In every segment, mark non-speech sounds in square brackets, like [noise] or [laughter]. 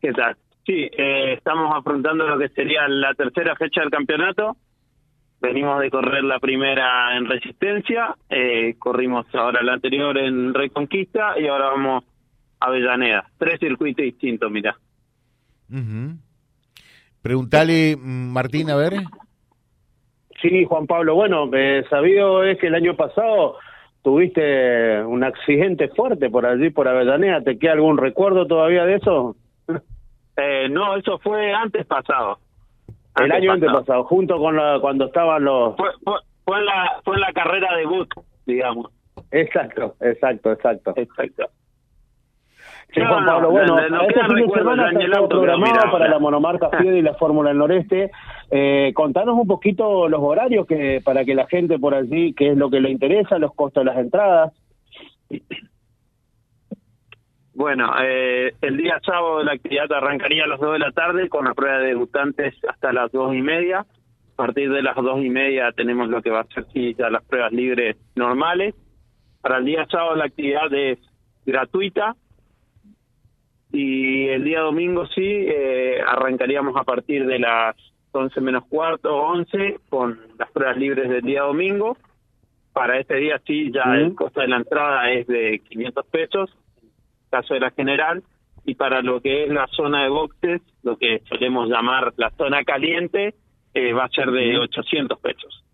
¿Qué tal? Sí, eh, estamos afrontando lo que sería la tercera fecha del campeonato. Venimos de correr la primera en Resistencia, eh, corrimos ahora la anterior en Reconquista y ahora vamos a Avellaneda. Tres circuitos distintos, mira. Preguntale, mm, Martín, a ver. Sí, Juan Pablo. Bueno, eh, sabido es que el año pasado tuviste un accidente fuerte por allí, por Avellaneda. ¿Te queda algún recuerdo todavía de eso? Eh, no, eso fue antes pasado. el año antes pasado, junto con la, cuando estaban los... Fue, fue, en la, fue en la carrera de boot, digamos. Exacto, exacto, exacto. Exacto. Sí, Juan Pablo, bueno, este fin de semana está programado para la monomarca [laughs] Fiede y la Fórmula del Noreste. Eh, contanos un poquito los horarios que para que la gente por allí, qué es lo que le interesa, los costos de las entradas. Bueno, eh, el día sábado la actividad arrancaría a las 2 de la tarde con la prueba de debutantes hasta las dos y media. A partir de las dos y media tenemos lo que va a ser ya las pruebas libres normales. Para el día sábado la actividad es gratuita y el día domingo sí eh, arrancaríamos a partir de las 11 menos cuarto, 11 con las pruebas libres del día domingo. Para este día sí ya el costo de la entrada es de 500 pesos, caso de la general, y para lo que es la zona de boxes, lo que solemos llamar la zona caliente, eh, va a ser de 800 pesos.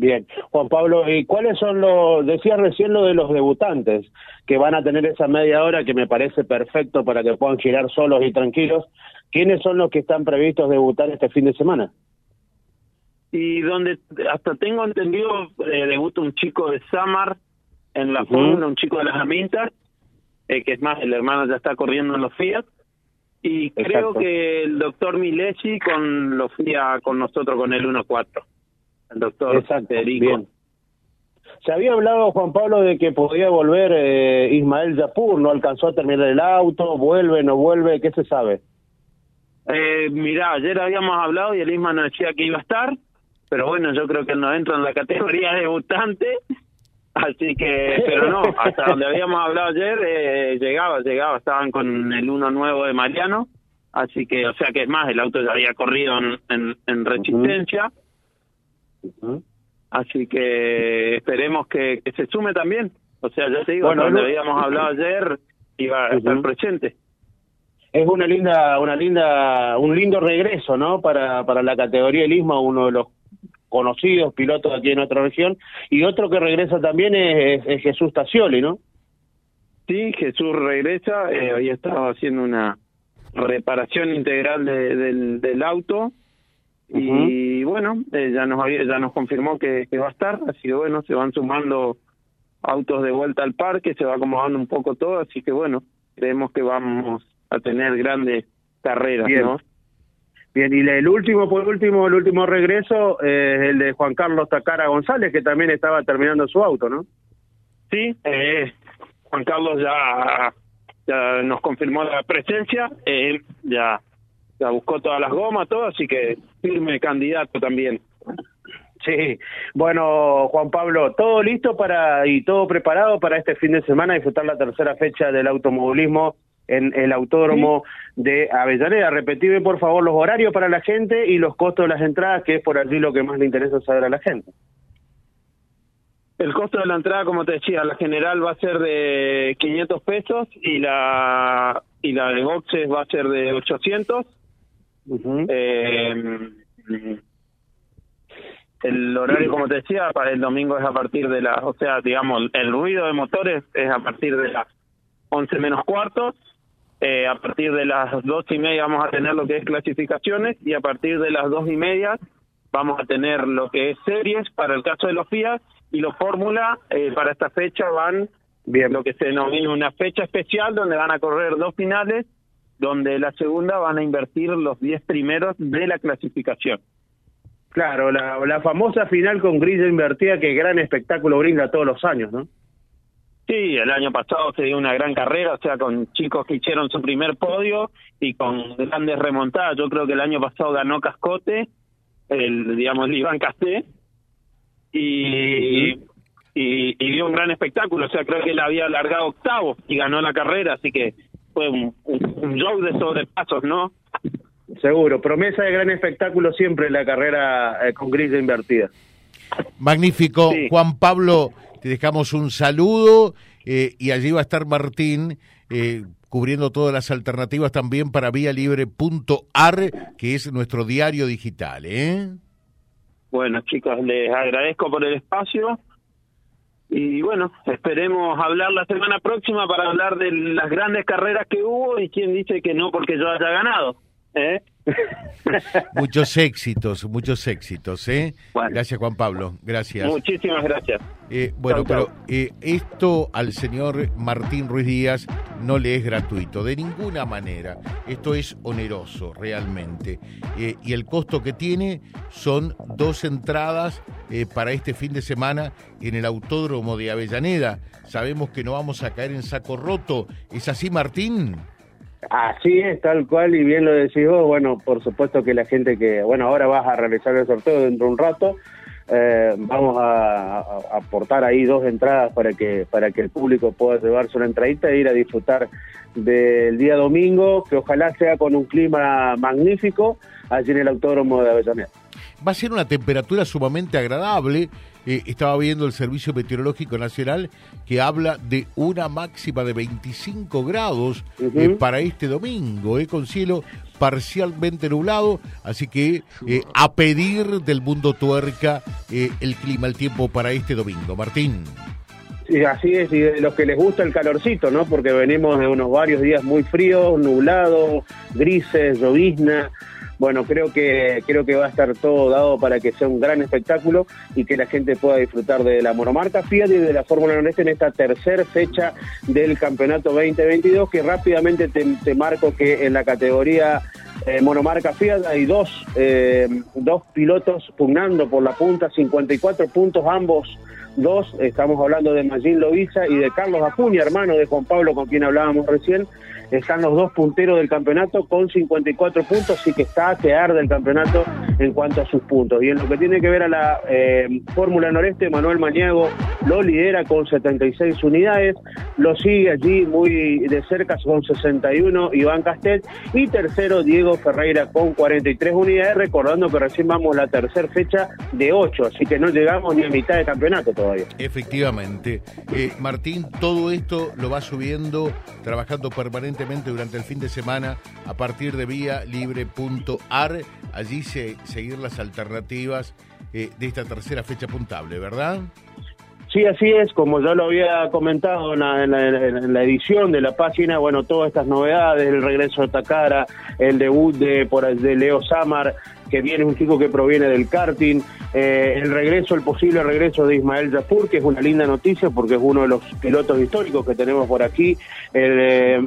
Bien, Juan Pablo, ¿y cuáles son los, decías recién lo de los debutantes, que van a tener esa media hora que me parece perfecto para que puedan girar solos y tranquilos? ¿Quiénes son los que están previstos debutar este fin de semana? Y donde hasta tengo entendido, eh, debuta un chico de Samar en la Fórmula, un chico de las Amintas, eh, que es más, el hermano ya está corriendo en los Fiat. Y creo que el doctor Milesi con los Fiat con nosotros con el 1-4 el doctor Exacto, Bien. Se había hablado, Juan Pablo, de que podía volver eh, Ismael Yapur, no alcanzó a terminar el auto, vuelve, no vuelve, ¿qué se sabe? Eh, mirá, ayer habíamos hablado y el Isma nos decía que iba a estar, pero bueno, yo creo que no entra en la categoría [laughs] debutante, así que, pero no, hasta donde habíamos hablado ayer, eh, llegaba, llegaba, estaban con el uno nuevo de Mariano, así que, o sea que es más, el auto ya había corrido en, en, resistencia. Así que esperemos que, se sume también. O sea, ya te digo, bueno, donde habíamos hablado ayer, iba a estar presente. Es una linda, una linda, un lindo regreso, ¿no? Para, para la categoría del ISMA, uno de los conocidos pilotos aquí en nuestra región. Y otro que regresa también es, Jesús Tacioli, ¿no? Sí, Jesús regresa. Eh, hoy estaba haciendo una reparación integral del, del auto y bueno, eh, ya nos ya nos confirmó que, va a estar, así que bueno, se van sumando autos de vuelta al parque, se va acomodando un poco todo, así que bueno, creemos que vamos a tener grandes carreras, Bien. ¿no? Bien, y el último, por último, el último regreso es el de Juan Carlos Tacara González, que también estaba terminando su auto, ¿no? Sí, eh, Juan Carlos ya, ya nos confirmó la presencia, eh, ya ya buscó todas las gomas, todo, así que firme candidato también. Sí, bueno, Juan Pablo, todo listo para y todo preparado para este fin de semana disfrutar la tercera fecha del automovilismo en el autódromo de Avellaneda. Repetime, por favor, los horarios para la gente y los costos de las entradas, que es por allí lo que más le interesa saber a la gente. El costo de la entrada, como te decía, la general va a ser de 500 pesos y la y la de boxes va a ser de 800 eh, el horario, como te decía, para el domingo es a partir de las, o sea, digamos, el ruido de motores es a partir de las 11 menos cuartos. Eh, a partir de las dos y media vamos a tener lo que es clasificaciones y a partir de las dos y media vamos a tener lo que es series para el caso de los Fiat y los Fórmula eh, para esta fecha van bien lo que se denomina una fecha especial donde van a correr dos finales donde la segunda van a invertir los 10 primeros de la clasificación. Claro, la, la famosa final con grilla invertida que gran espectáculo brinda todos los años, ¿no? Sí, el año pasado se dio una gran carrera, o sea, con chicos que hicieron su primer podio y con grandes remontadas. Yo creo que el año pasado ganó Cascote, el, digamos, el Iván Casté, y, y, y, dio un gran espectáculo. O sea, creo que él había alargado octavo y ganó la carrera, así que fue un, un show de sobrepasos, ¿no? Seguro, promesa de gran espectáculo siempre en la carrera eh, con grilla invertida. Magnífico. Sí. Juan Pablo, te dejamos un saludo eh, y allí va a estar Martín eh, cubriendo todas las alternativas también para vialibre.ar, que es nuestro diario digital. ¿eh? Bueno, chicos, les agradezco por el espacio. Y bueno, esperemos hablar la semana próxima para hablar de las grandes carreras que hubo y quién dice que no porque yo haya ganado. ¿eh? [laughs] Muchos éxitos, muchos éxitos. ¿eh? Bueno. Gracias, Juan Pablo. Gracias. Muchísimas gracias. Eh, bueno, Chau, chau. pero eh, esto al señor Martín Ruiz Díaz no le es gratuito, de ninguna manera. Esto es oneroso, realmente. Eh, y el costo que tiene son dos entradas eh, para este fin de semana en el Autódromo de Avellaneda. Sabemos que no vamos a caer en saco roto. ¿Es así, Martín? Así es, tal cual, y bien lo decís vos, bueno, por supuesto que la gente que, bueno, ahora vas a realizar el sorteo dentro de un rato, eh, vamos a, aportar ahí dos entradas para que para que el público pueda llevarse una entradita e ir a disfrutar del día domingo, que ojalá sea con un clima magnífico allí en el Autódromo de Avellaneda. Va a ser una temperatura sumamente agradable. Eh, estaba viendo el Servicio Meteorológico Nacional que habla de una máxima de 25 grados eh, para este domingo, eh, con cielo parcialmente nublado. Así que a pedir del mundo tuerca el clima, el tiempo para este domingo. Martín. Sí, así es, y de los que les gusta el calorcito, ¿no? Porque venimos de unos varios días muy fríos, nublados, grises, llovizna. Bueno, creo que creo que va a estar todo dado para que sea un gran espectáculo y que la gente pueda disfrutar de la monomarca Fiat y de la Fórmula Noreste en esta tercera fecha del campeonato 2022, que rápidamente te, te marco que en la categoría eh, monomarca Fiat hay dos, eh, dos pilotos pugnando por la punta, 54 puntos ambos dos, estamos hablando de Magín Loiza y de Carlos Acuña, hermano de Juan Pablo con quien hablábamos recién, están los dos punteros del campeonato con 54 puntos, así que está a quedar del campeonato en cuanto a sus puntos. Y en lo que tiene que ver a la eh, Fórmula Noreste, Manuel Maniago lo lidera con 76 unidades, lo sigue allí muy de cerca con 61 Iván Castet y tercero Diego Ferreira con 43 unidades, recordando que recién vamos la tercera fecha de 8, así que no llegamos ni a mitad de campeonato todavía. Efectivamente. Eh, Martín, todo esto lo va subiendo, trabajando permanentemente durante el fin de semana a partir de vía libre.ar. Allí se, seguir las alternativas eh, de esta tercera fecha puntable, ¿verdad? Sí, así es, como ya lo había comentado en la, en la- edición de la página, bueno, todas estas novedades, el regreso de Takara, el debut de, por, de Leo Samar, que viene un chico que proviene del karting, eh, el regreso, el posible regreso de Ismael Yapur, que es una linda noticia porque es uno de los pilotos históricos que tenemos por aquí, el,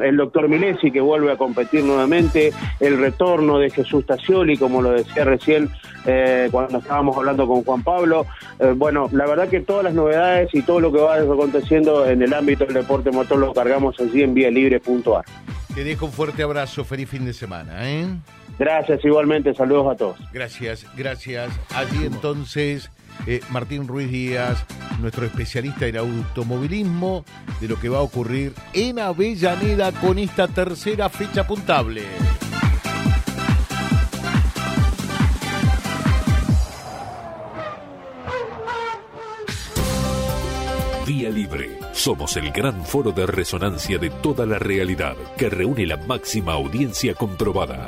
eh, doctor Milesi que vuelve a competir nuevamente, el retorno de Jesús Tacioli, como lo decía recién eh, cuando estábamos hablando con Juan Pablo. Bueno, la verdad que todas las novedades y todo lo que va aconteciendo en el ámbito del deporte motor lo cargamos allí en vialibre.ar. Te dejo un fuerte abrazo, feliz fin de semana. Gracias igualmente, saludos a todos. Gracias, gracias. Allí entonces eh, Martín Ruiz Díaz, nuestro especialista en automovilismo, de lo que va a ocurrir en Avellaneda con esta tercera fecha puntable. Vía Libre. Somos el gran foro de resonancia de toda la realidad que reúne la máxima audiencia comprobada.